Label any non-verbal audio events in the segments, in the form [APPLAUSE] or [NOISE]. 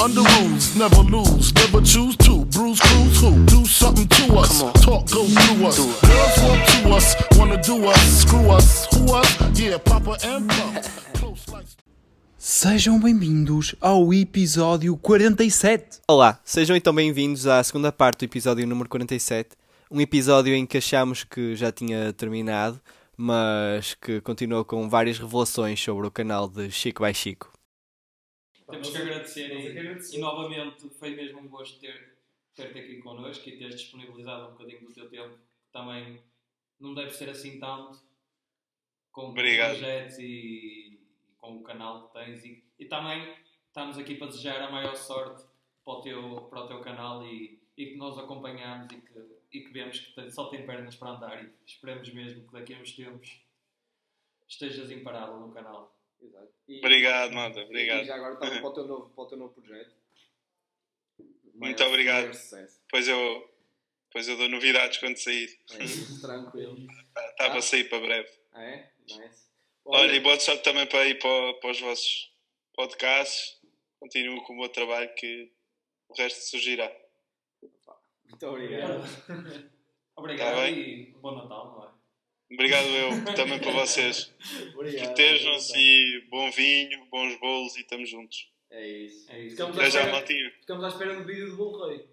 under rules. Never lose, never choose to. Bruise, cruise, who? Do something to us. Talk, go through us. Girls want to us, wanna do us. Screw us, who us? Yeah, Papa and Pump. Close like. Sejam bem-vindos ao episódio 47. Olá, sejam então bem-vindos à segunda parte do episódio número 47. Um episódio em que achamos que já tinha terminado, mas que continuou com várias revelações sobre o canal de Chico by Chico. Temos que agradecer e, e novamente foi mesmo um gosto ter, ter-te aqui connosco e teres disponibilizado um bocadinho do teu tempo. Também não deve ser assim tanto com Obrigado. projetos e, e com o canal que tens e, e também estamos aqui para desejar a maior sorte para o teu, para o teu canal e, e que nós acompanhamos e que, e que vemos que tem- só tem pernas para andar e esperemos mesmo que daqui a uns tempos estejas imparável no canal. Exato. E- Obrigado, malta. E Obrigado. já agora estava [LAUGHS] para o teu novo, para o teu novo projeto. Muito Maior- obrigado. Depois eu, depois eu dou novidades quando sair. É isso, tranquilo. Está [LAUGHS] para sair para breve. Ah, é? Nice. Olha, e boa sorte também para ir para, para os vossos podcasts. Continuo com o meu trabalho que o resto surgirá. Muito obrigado. [LAUGHS] Obrigado Tá bem. e um bom Natal, não é? Obrigado eu também para vocês. Protejam-se e bom vinho, bons bolos e estamos juntos. É isso. É isso. Ficamos à espera, ficamos à espera do vídeo do Bolo Rei.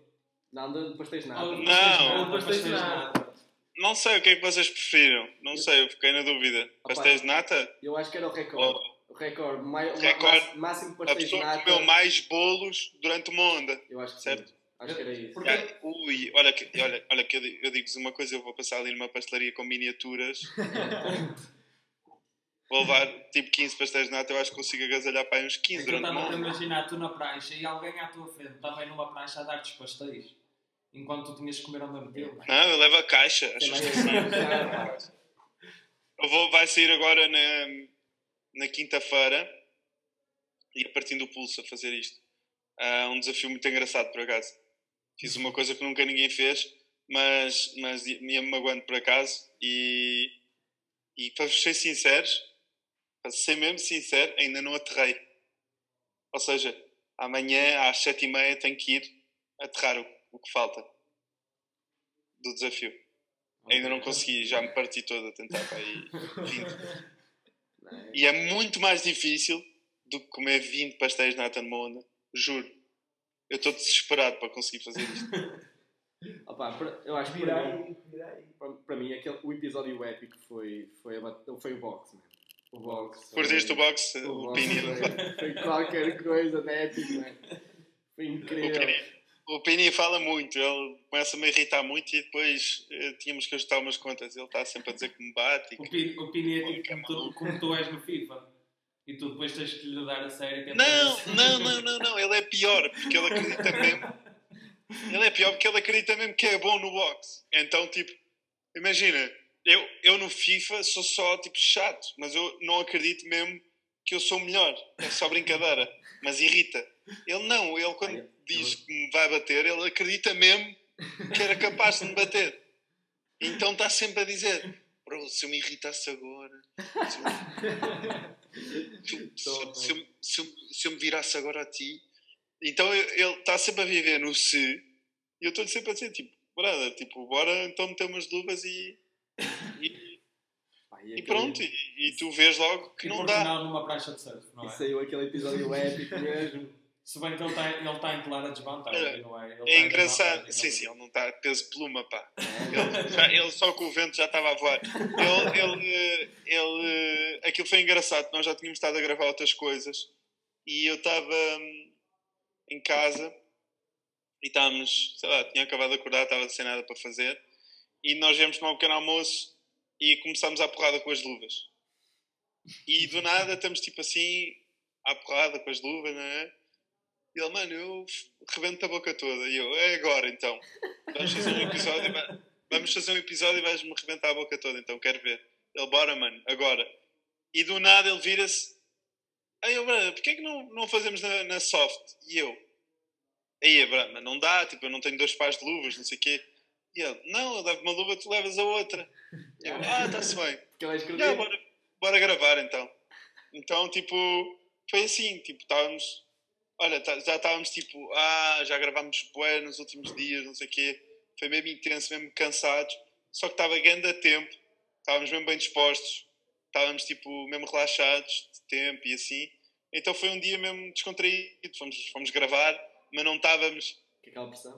Não, de- depois tens nada. Ah, Não. depois tens nada. Não sei o que é que vocês preferiram. Não sei, eu fiquei na dúvida. Pastéis de nata? Eu acho que era o recorde. Ou O recorde. o Recorde. máximo a pastéis de pessoa nata. que comeu mais bolos durante uma onda. Eu acho que Certo. sim. Acho que era isso. Porque- Ui, olha, que, olha, olha que eu, digo- eu digo-vos uma coisa, eu vou passar ali numa pastelaria com miniaturas. [LAUGHS] vou levar tipo 15 pastéis de nata, eu acho que consigo agasalhar para aí uns 15 É que eu durante estava uma a onda. imaginar tu na prancha e alguém à tua frente também numa prancha a dar-te os pastéis. Enquanto tu tinhas que comer ao mesmo tempo. Não, eu levo a caixa. Mais que sim? assim. Eu vou, vai sair agora na, na quinta-feira e a partir do pulso a fazer isto. Ah, um desafio muito engraçado, por acaso. Fiz uma coisa que nunca ninguém fez, mas, mas ia-me magoando por acaso e, e para vos ser sinceros, para ser mesmo sincero, ainda não aterrei. Ou seja, amanhã às sete e meia tenho que ir aterrar o, o que falta do desafio. Ainda não consegui, já me parti todo a tentar para aí 20. [LAUGHS] E é muito mais difícil do que comer 20 pastéis de nata numa onda. Juro. Eu estou desesperado para conseguir fazer isto. [LAUGHS] Opa, eu acho que para mim, para, para mim aquele, o episódio épico foi, foi, foi o box, man. O box. Curtiste o box? o O box Pini. Foi, foi qualquer coisa de épico, man. Foi O incrível. Pini. O Pini fala muito, ele começa-me a irritar muito e depois eh, tínhamos que ajustar umas contas. Ele está sempre a dizer que me bate. O. Pini, o Pini é tipo como tu, como tu és no FIFA. E tu depois tens que lhe dar a sério. que é Não, para- não, não, não, não. Ele é pior porque ele acredita mesmo. Ele é pior porque ele acredita mesmo que é bom no boxe. Então, tipo, imagina, eu, eu no FIFA sou só tipo chato, mas eu não acredito mesmo que eu sou melhor. É só brincadeira. Mas irrita. Ele não, ele quando Ai, diz que me vai bater, ele acredita mesmo que era capaz de me bater. Então está sempre a dizer: Bro, se eu me irritasse agora, se eu, [LAUGHS] se, se- se eu- se eu- se eu me virasse agora a ti. Então ele está sempre a viver no se e eu estou sempre a dizer: tipo, brother, tipo, bora então meter umas luvas e, e, [LAUGHS] e aquele- pronto. E, e tu vês logo que E não dá. final numa prancha de surf, não E é? saiu aquele episódio épico mesmo. Se bem que ele está ele tá em clara desvantagem, não é? Ele tá É em engraçado. Sim, é? sim, ele não está peso de pluma, pá. Ele, já- ele só com o vento já estava a voar. Ele, ele, ele, aquilo foi engraçado. Nós já tínhamos estado a gravar outras coisas e eu estava hum, em casa e estávamos, sei lá, tinha acabado de acordar, estava sem nada para fazer e nós viemos tomar um pequeno almoço e começámos a porrada com as luvas. E do nada estamos tipo assim, à porrada com as luvas, não é? E ele, mano, eu rebento a boca toda. E eu, é agora então. Vamos fazer um episódio, e vai- vamos fazer um episódio e vais-me rebentar a boca toda, então quero ver. Ele, bora, mano, agora. E do nada ele vira-se. Aí eu, Brana, porquê é que não, não fazemos na, na soft? E eu, aí, Brana, não dá, tipo, eu não tenho dois pares de luvas, não sei o quê. E ele, não, eu levo uma luva, tu levas a outra. E eu, ah, está-se bem. Já, bora, bora gravar então. Então, tipo, foi assim, tipo, estávamos. Olha, tá- já estávamos tipo, ah, já gravámos bué nos últimos dias, não sei o quê. Foi mesmo intenso, mesmo cansados. Só que estava grande a tempo, estávamos mesmo bem dispostos, estávamos tipo, mesmo relaxados de tempo e assim. Então foi um dia mesmo descontraído, fomos, fomos gravar, mas não estávamos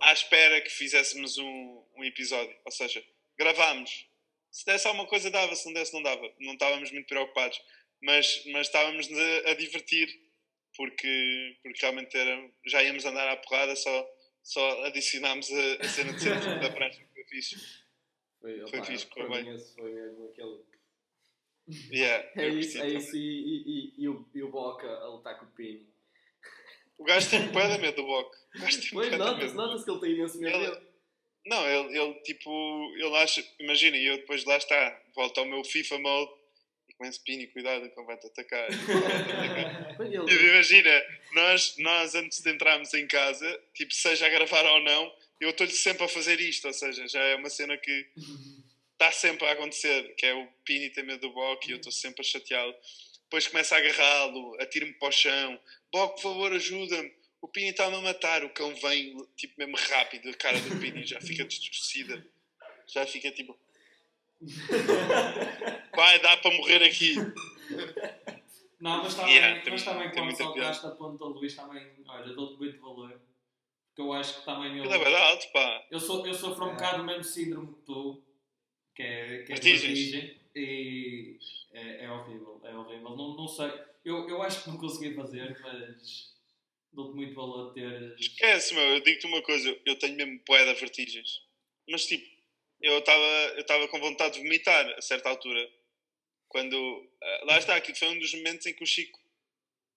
à espera que fizéssemos um, um episódio. Ou seja, gravámos. Se desse alguma coisa, dava. Se não desse, não dava. Não estávamos muito preocupados. Mas, mas estávamos a, a divertir. Porque, porque realmente era, já íamos andar à porrada, só, só adicionámos a, a cena de centro da prancha. que Foi fixe. Foi, Foi opá, fixe, correu mim esse foi mesmo aquele. Yeah, É isso, é isso. E, e, e, e, o, e o Boca a lutar com o Pini. O gajo tem bué da medo do Boc. O gajo tem Pois, nota-se, nota-se que ele tem imenso medo Ele- dele. Não, ele, ele tipo, ele acha, imagina, e eu depois lá está, volto ao meu FIFA mode e começo, Pini, cuidado, que ele vai-te atacar. vai-te atacar. E ele- Imagina, nós, nós antes de entrarmos em casa, tipo, seja a gravar ou não, eu estou-lhe sempre a fazer isto, ou seja, já é uma cena que está sempre a acontecer, que é o Pini ter medo do Boc e eu estou sempre a chateá-lo. Depois começa a agarrá-lo, atira-me para o chão, Boc, por favor, ajuda-me. O Pini está-me a matar, o cão vem, tipo, mesmo rápido, a cara do Pini já fica distorcida. Já fica tipo. Vai, dá para morrer aqui. Não, mas também, Yeah, tem- mas também tem quando muita saltaste a ponta Luís, também, olha, dou-te muito valor. Porque eu acho que também eu. Ele é bué de alto, pá. Eu, sou, eu sofro um bocado do mesmo síndrome que tu, que é, que é vertigem, e é, é horrível, é horrível. Não, não sei, eu, eu acho que não consegui fazer, mas dou-te muito valor de ter. Esquece, meu, eu digo-te uma coisa, eu tenho mesmo de vertigens. Mas tipo, eu estava eu estava com vontade de vomitar a certa altura. Quando. ah, lá está, aquilo foi um dos momentos em que o Chico.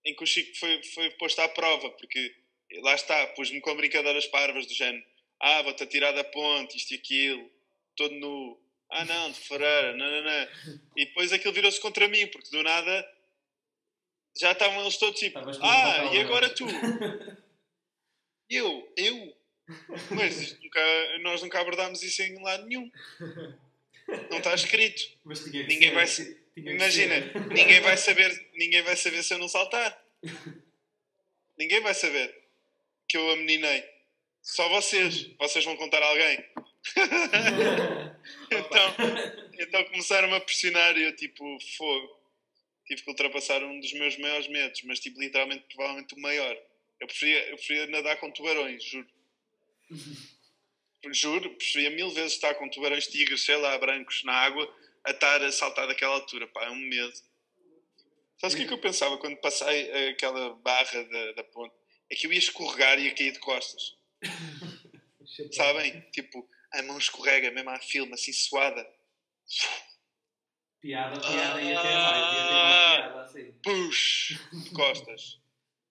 Em que o Chico foi, foi posto à prova, porque lá está, pus-me com brincadeiras parvas do género. Ah, vou-te atirar da ponte, isto e aquilo, todo nu. Ah não, de Ferreira, não, não, não. E depois aquilo virou-se contra mim, porque do nada já estavam eles todos tipo, ah, e agora tu? [LAUGHS] Eu? Eu? Mas nunca- nós nunca abordámos isso em lado nenhum. Não está escrito. Mas tinha que Ninguém ser, vai se- tinha que Imagina, ser. ninguém vai saber, ninguém vai saber se eu não saltar. Ninguém vai saber que eu a meninei. Só vocês. Vocês vão contar a alguém. [LAUGHS] então, então começaram a pressionar e eu tipo, fogo. Tive que ultrapassar um dos meus maiores medos, mas tipo, literalmente, provavelmente o maior. Eu preferia, eu preferia nadar com tubarões, juro. Juro, preferia mil vezes estar com tubarões tigres, sei lá, brancos na água, a estar a saltar daquela altura. Pá, é um medo. Sabes o que é que eu pensava quando passei aquela barra da, da ponte? É que eu ia escorregar e ia cair de costas. [LAUGHS] Sabem? Tipo, a mão escorrega mesmo à filme, assim suada. Piada, piada, ia ter mais, ia ter mais piada, assim. Push! De costas.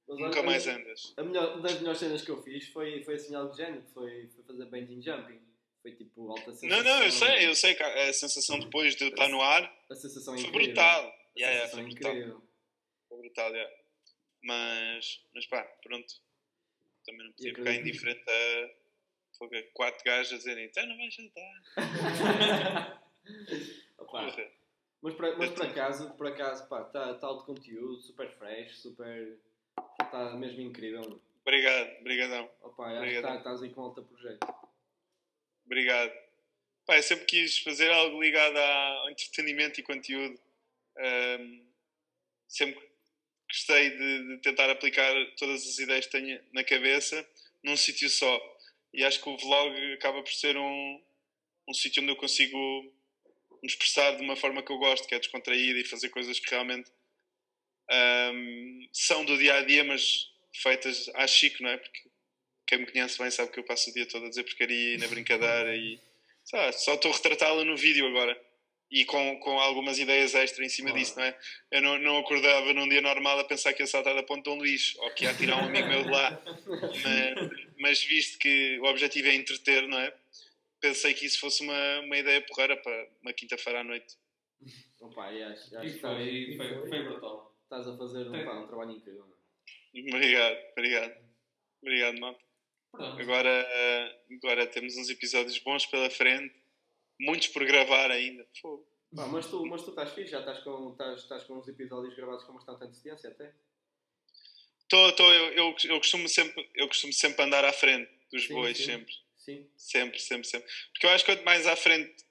Mas Nunca olha, mais andas. A melhor, das melhores cenas que eu fiz foi, foi assim algo de género, foi, foi fazer bungee jumping. Foi tipo alta sensação. Não, não, eu sei, eu sei que a sensação depois de estar no ar A sensação foi incrível. brutal. A Yeah, yeah, sensação foi brutal. incrível. Foi brutal, yeah. Mas, mas pá, pronto. Também não podia ficar indiferente a quatro gajos a dizerem então não vais [LAUGHS] Porra. mas por, mas por acaso, por acaso, pá, está tá alto conteúdo, super fresh, super. Está mesmo incrível. Obrigado, obrigadão. Opa, acho que tá- estás aí com alta projeto. Obrigado. Pá, eu sempre quis fazer algo ligado ao entretenimento e conteúdo. Ahm, sempre gostei de, de tentar aplicar todas as ideias que tenho na cabeça num sítio só. E acho que o vlog acaba por ser um, um sítio onde eu consigo me expressar de uma forma que eu gosto, que é descontraída e fazer coisas que realmente ahm, são do dia a dia, mas feitas à chico, não é? Porque quem me conhece bem sabe que eu passo o dia todo a dizer porcaria e na brincadeira e lá, só estou a retratá-la no vídeo agora e com, com algumas ideias extra em cima Claro. disso, não é? Eu não, não acordava num dia normal a pensar que ia saltar da ponte Dom Luís ou que ia tirar um amigo meu de lá, mas, mas visto que o objetivo é entreter, não é? Pensei que isso fosse uma, uma ideia porreira para uma quinta-feira à noite. Opa, e acho, acho E que foi, e foi, foi brutal. Estás a fazer um, pá, um trabalho incrível. Obrigado, obrigado. Obrigado. Pronto. Agora, agora temos uns episódios bons pela frente, muitos por gravar ainda. Pá, mas, tu, mas tu estás fixe, já estás com, estás, estás com uns episódios gravados com bastante antecedência até. Tô, tô, eu, eu, eu, costumo sempre, eu costumo sempre andar à frente dos Sim, bois, sim. sempre. Sim. Sempre, sempre, sempre. Porque eu acho que quanto mais à frente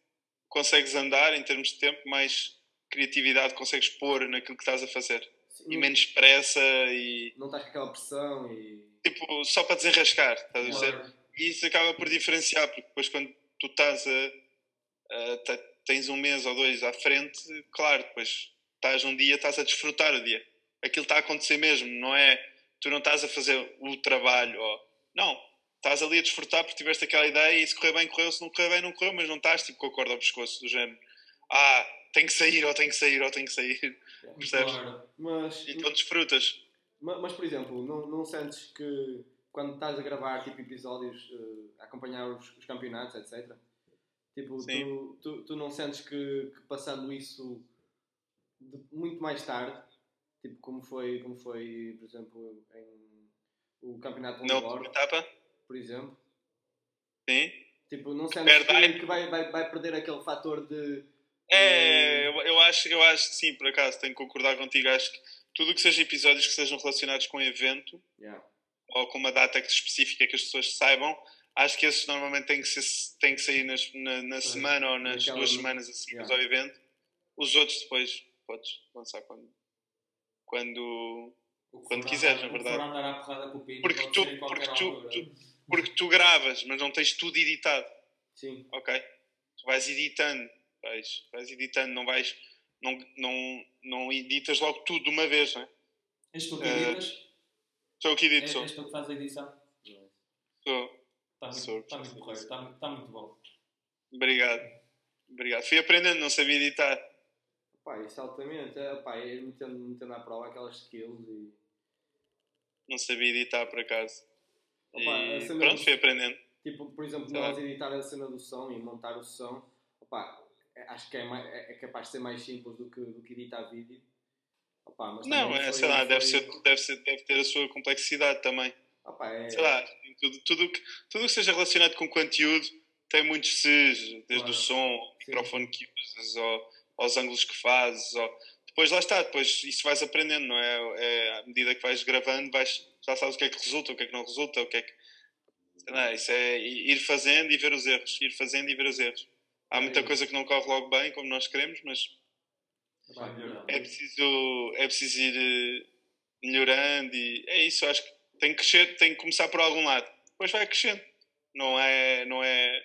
consegues andar em termos de tempo, mais criatividade consegues pôr naquilo que estás a fazer. E menos pressa e Não estás com aquela pressão e. tipo, só para desenrascar, estás a dizer? E isso acaba por diferenciar, porque depois quando tu estás a, a- te- tens um mês ou dois à frente, claro, depois estás um dia, estás a desfrutar o dia. Aquilo está a acontecer mesmo, não é? Tu não estás a fazer o trabalho, ou, não, estás ali a desfrutar porque tiveste aquela ideia e se correr bem, correu, se não correr bem, não correu, mas não estás tipo com a corda ao pescoço do género. Ah, tem que sair, ou tem que sair, ou tem que sair. Percebes? Claro. Mas, Então desfrutas. ma- mas, por exemplo, não, não sentes que quando estás a gravar tipo, episódios, eh, a acompanhar os, os campeonatos, etc. Tipo, tu, tu, tu não sentes que, que passando isso de- muito mais tarde, tipo como foi, como foi por exemplo, em o campeonato de etapa, por exemplo, sim. tipo, não sentes que, que vai, vai, vai perder aquele fator de É, eu, acho, eu acho que sim, por acaso, tenho que concordar contigo. Acho que tudo o que seja episódios que sejam relacionados com evento Yeah. ou com uma data específica que as pessoas saibam, acho que esses normalmente têm que, ser, têm que sair nas- na, na semana ou nas Naquela- duas semanas assim Yeah. ao evento. Os outros depois podes lançar quando, quando Quando quiseres, na verdade. for andar à porrada com o Pinto, Porque tu- porque tu- tu- porque tu gravas, mas não tens tudo editado. Sim. ok? Tu vais editando, vais, vais editando, não vais, não, não, não editas logo tudo de uma vez, não é? És tu que editas? Sou eu que edito, sou. és tu que faz a edição? sou. Está muito, Sou. está muito correto, está, muito- está muito bom. Obrigado. Obrigado. Fui aprendendo, não sabia editar. Pá, isso altamente. É, pá, é metendo, metendo à prova aquelas skills e. Não sabia editar por acaso. Opa, E pronto, do- fui aprendendo. Tipo, por exemplo, nós editar a cena do som e montar o som, opá, é- acho que é, mais, é é capaz de ser mais simples do que, do que editar vídeo. Opá, mas Não, é, foi- sei lá, deve, ser, deve, ser, deve ter a sua complexidade também. opá, é- Sei lá, tudo, tudo, que, tudo que seja relacionado com conteúdo tem muitos Cs, desde Claro. o som, ao microfone que usas, ao, aos ângulos que fazes. Ao... Depois lá está, depois isso vais aprendendo, não é? é? À medida que vais gravando, vais, já sabes o que é que resulta, o que é que não resulta, o que é que. Lá, isso é ir fazendo e ver os erros, ir fazendo e ver os erros. Há muita É. coisa que não corre logo bem, como nós queremos, mas é preciso, é preciso ir eh, melhorando e é isso, acho que tem que crescer, tem que começar por algum lado. Depois vai crescendo. Não é, não é,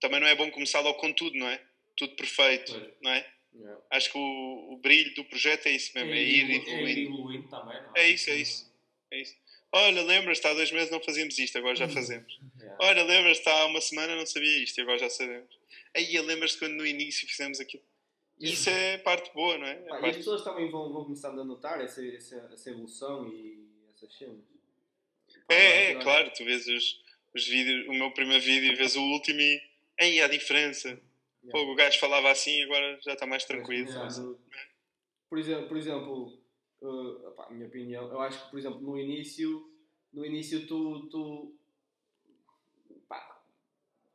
também não é bom começar logo com tudo, não é? Tudo perfeito, Pois. não é? Yeah. Acho que o, o brilho do projeto é isso mesmo, é, é ir evoluindo. evoluindo também, não É isso, é isso. É isso. Olha, lembras-te, há dois meses não fazíamos isto, agora já [LAUGHS] fazemos. Yeah. Olha, lembras-te, há uma semana não sabia isto e agora já sabemos. Aí lembras-te quando no início fizemos aquilo. Isso é parte boa, não é? É Pá, e as parte- pessoas também vão, vão começando a notar essa, essa, essa evolução e essas cenas. É, é, claro, tu vês os, os vídeos, o meu primeiro vídeo e vês o último e aí há diferença. Pô, o gajo falava assim agora já está mais Mas tranquilo. começando- Por exemplo, por exemplo uh, opá, a minha opinião, eu acho que, por exemplo, no início, no início tu, tu pá,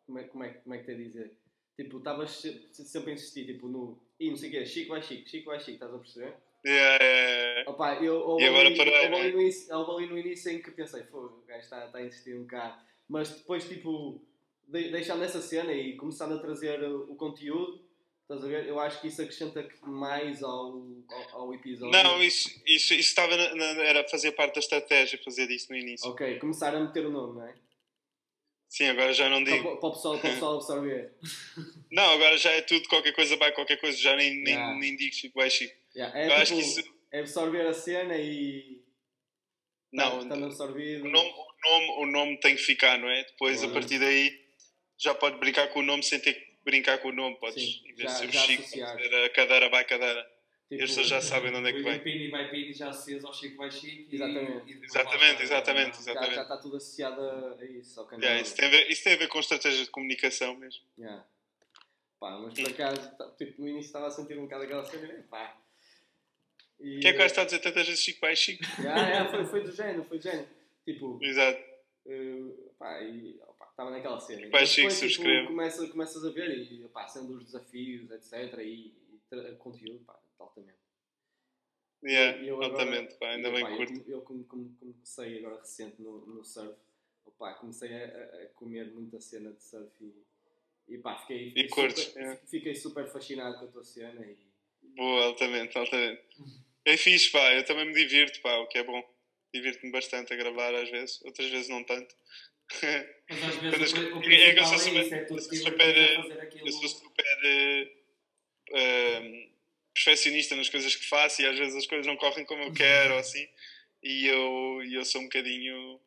como é, como é, como é que te a dizer? Tipo, estavas se- sempre a insistir, tipo, no, e não sei o quê, Chico vai Chico, Chico vai Chico, estás a perceber? É, é, é. Opa, eu, houve ali, ali no início, ali no início em que pensei, fogo, o gajo está, está a insistir um bocado. Mas depois, tipo, de, deixando essa cena e começando a trazer o, o conteúdo, estás a ver? Eu acho que isso acrescenta mais ao, ao, ao episódio. Não, isso, isso, isso estava na- na- era fazer parte da estratégia fazer isso no início. Ok, começar a meter o nome, não é? Sim, agora já não digo. para, o pessoal, para o pessoal absorver. [LAUGHS] Não, agora já é tudo, qualquer coisa vai, qualquer coisa, já nem, nem, Yeah. nem digo Chico vai Chico. Yeah, é, Eu acho tipo, que isso. é absorver a cena e. Não, estando absorvido. o nome, o, nome, o nome tem que ficar, não é? Depois, a partir daí, já pode brincar com o nome sem ter que brincar com o nome. Podes, Sim, em vez já- de ser o já Chico, associar. a cadeira vai cadeira. Tipo, pessoas já sabem de onde é que O vem. Pini vai Pini já acesa ao Chico vai Chico e- Exatamente. e Exatamente, está. exatamente, já, exatamente. já está tudo associado a, isso, ao. Yeah, isso, tem a ver, isso tem a ver com estratégia de comunicação mesmo. Yeah. Pá, mas por acaso, tá- tipo, no início estava a sentir um bocado aquela cena, e, pá. E, O que é que vais estar a dizer tantas vezes Chico vai Chico? [LAUGHS] Yeah, yeah, foi, foi do género, foi do género. Tipo, Exato. eh, pá, e estava naquela cena. Pá, Mas Chico, tipo, subscrevo. começa, começas a ver e opá, sendo os desafios, etc. E, e conteúdo, pá, altamente. Yeah, E eu agora- altamente, pá, ainda e, bem opá, que eu, curto. eu como, como- como comecei agora recente no, no surf, opá, comecei a, a- a comer muita cena de surf e, e pá, fiquei, fiquei, curtes, super, é. fiquei super fascinado com a tua cena e Boa, altamente, altamente. É fixe, pá, eu também me divirto, pá, o que é bom. Divirto-me bastante a gravar às vezes, outras vezes não tanto. [LAUGHS] Mas às Quando vezes o, o é que eu principal sou é super- isso, é tu eu sou super, divertires a fazer aquilo. Eu sou super eh, eh, perfeccionista nas coisas que faço e às vezes as coisas não correm como eu quero ou assim. E eu, eu sou um bocadinho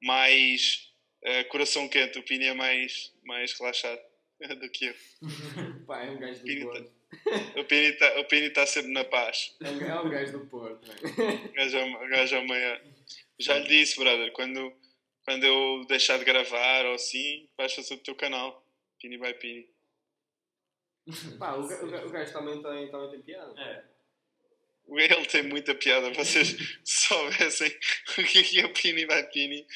mais eh, coração quente, o Pini é mais, mais relaxado [LAUGHS] do que eu. [LAUGHS] pá, é um gajo do Espírita. Porto. O Pini está Pini tá sempre na paz. É um, é gajo do Porto? [LAUGHS] O gajo é o gajo é o maior. Já lhe disse, brother, quando, quando eu deixar de gravar ou assim, vais fazer o teu canal. Pini by Pini. [LAUGHS] Pá, o, o, o gajo também tem, também tem piada. É. Ele tem muita piada. Vocês [LAUGHS] soubessem [LAUGHS] o que é que é o Pini by Pini.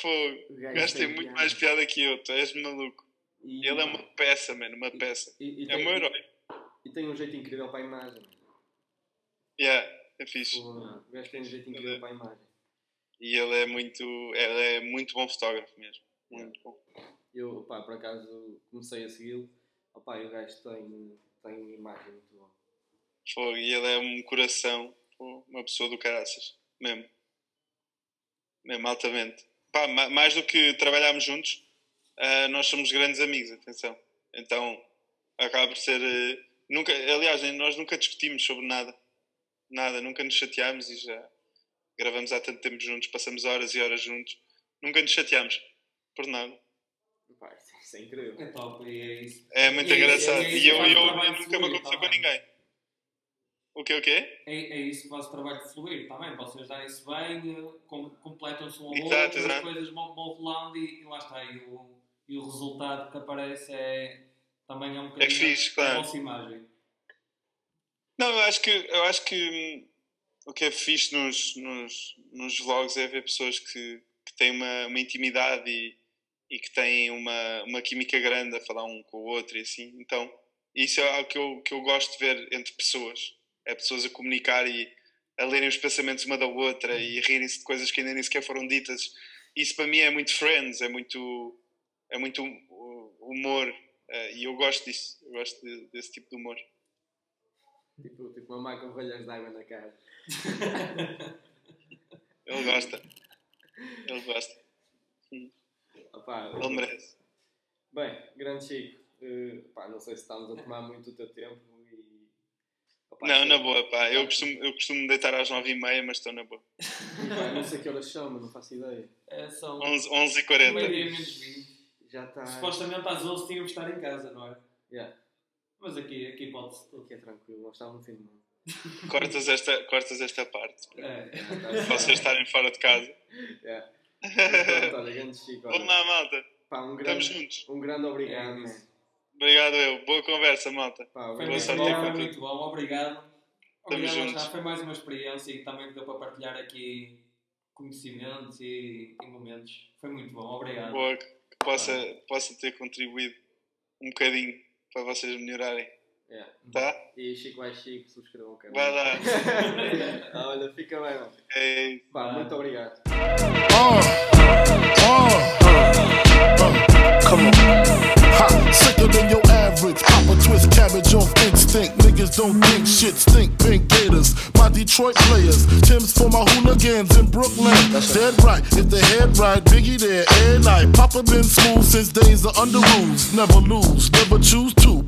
Fogo. O O gajo tem muito mais piada que eu. Tu és maluco. E, Ele é uma peça, mano. Uma peça. e, e É tem, meu herói. E tem um jeito incrível para a imagem. Yeah, é fixe. O, o gajo tem um jeito incrível para a imagem. E ele é muito, ele é muito bom fotógrafo mesmo. Muito bom. Eu, pá, por acaso comecei a segui-lo. Opá, e o gajo tem, tem imagem muito boa. Fogo. E ele é um coração. Uma pessoa do caraças. Mesmo. Mesmo, altamente. Pá, ma- mais do que trabalharmos juntos, ah, nós somos grandes amigos, atenção. Então, acaba por ser. eh, nunca, aliás, nós nunca discutimos sobre nada. Nada, nunca nos chateámos e já gravamos há tanto tempo juntos, passamos horas e horas juntos. Nunca nos chateámos. Por nada. Pá, isso, isso é incrível. É top, e é isso. É muito E é- engraçado. é E, isso eu, eu, nunca me aconteceu com também. ninguém. O que o quê? É, é isso que faz o trabalho de fluir também. Vocês darem-se bem, eh, com- completam-se um ao outro, as exato. coisas vão, vão rolando e, e lá está. E o, e o resultado que aparece é, também é um bocadinho fixe, claro. a vossa imagem. Não, eu acho que, eu acho que hum, o que é fixe nos, nos, nos vlogs é ver pessoas que, que têm uma, uma intimidade e, e que têm uma, uma química grande a falar um com o outro e assim. Então, isso é algo que eu, que eu gosto de ver entre pessoas. É pessoas a comunicar e a lerem os pensamentos uma da outra e a rirem-se de coisas que ainda nem sequer foram ditas. Isso para mim é muito friends, é muito, é muito humor. eh, e eu gosto disso. Eu gosto de- desse tipo de humor. Tipo, tipo uma mãe com rolhas de água na cara. [LAUGHS] Ele gosta. Ele gosta. Opá, Ele merece. Bem, grande Chico, eh, pá, não sei se estamos a tomar muito o teu tempo e. opá, Não, na boa, pá. Eu costumo, eu costumo deitar às 9h30, mas estou na boa. Pá, não sei que horas são, mas não faço ideia. É, são 11, 11h40. meio-dia menos 20. Já está. Supostamente às 11 tínhamos de estar em casa, não é? Yeah, Mas aqui, aqui pode-se tudo. aqui é tranquilo, nós estávamos no fim do mundo. Cortas esta, cortas esta parte. É. Para vocês estarem fora de casa. Yeah. Pronto, olha, grande Chico. Vamos Olha, lá, malta. pá, um Estamos grande, juntos. um grande obrigado, É. Obrigado, eu. Boa conversa, malta. Pá, Foi obrigado. muito sorte bom, foi muito bom, obrigado. Estamos Obrigado, juntos. Foi mais uma experiência e também deu para partilhar aqui conhecimentos e, e momentos. Foi muito bom, obrigado. Boa, que possa, possa ter contribuído um bocadinho para vocês melhorarem. Yeah. Tá? E Chico vai Chico, subscrevam o canal. Vai lá. [LAUGHS] Ah, olha, fica bem. É. Pá, muito obrigado. Uh, uh, uh. Come on. Sicker than your average. Cabbage off instinct. Niggas don't think shit stink. Pink Gators, my Detroit players. Tim's for my hooligans in Brooklyn. That's Dead right, if the head right, Biggie there, every night. Papa been smooth since days of under rules. Never lose, never choose to.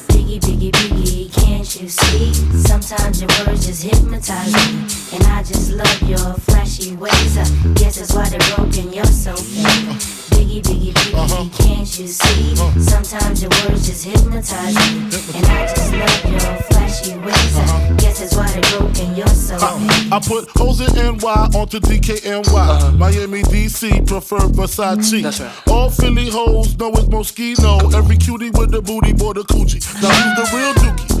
Biggie Biggie, biggie, can't you see? Sometimes your words just hypnotize me. And I just love your flashy ways. I guess that's why they're broken, you're so fake. Biggie, biggie, biggie, uh-huh. can't you see? Uh-huh. Sometimes your words just hypnotize me. Uh-huh. And I just love your flashy ways. I guess that's why they're broken, you're so fake. I put hoes in NY onto DKNY. Miami, DC, prefer Versace. That's right. All Philly hoes know it's Moschino. Every cutie with the booty, boy, the coochie. Now who's the real dookie?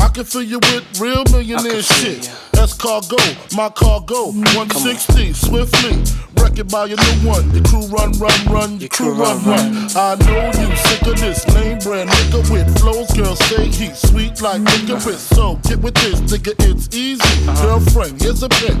I can fill you with real millionaire shit. That's cargo, my cargo, 160 swiftly. Wreck it by your new one. Your crew run, run, run. Your crew run, run. I know you sick of this name brand nigga with flows. Girl, say he's sweet like licorice. So get with this, nigga, it's easy. Girlfriend, here's a pin.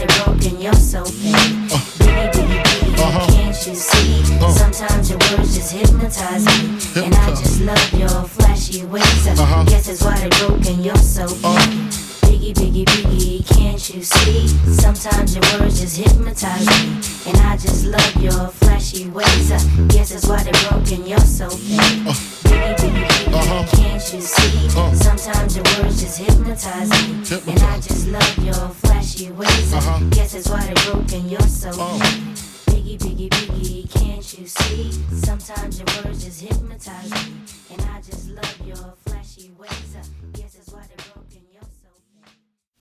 they're broken, you're so fake.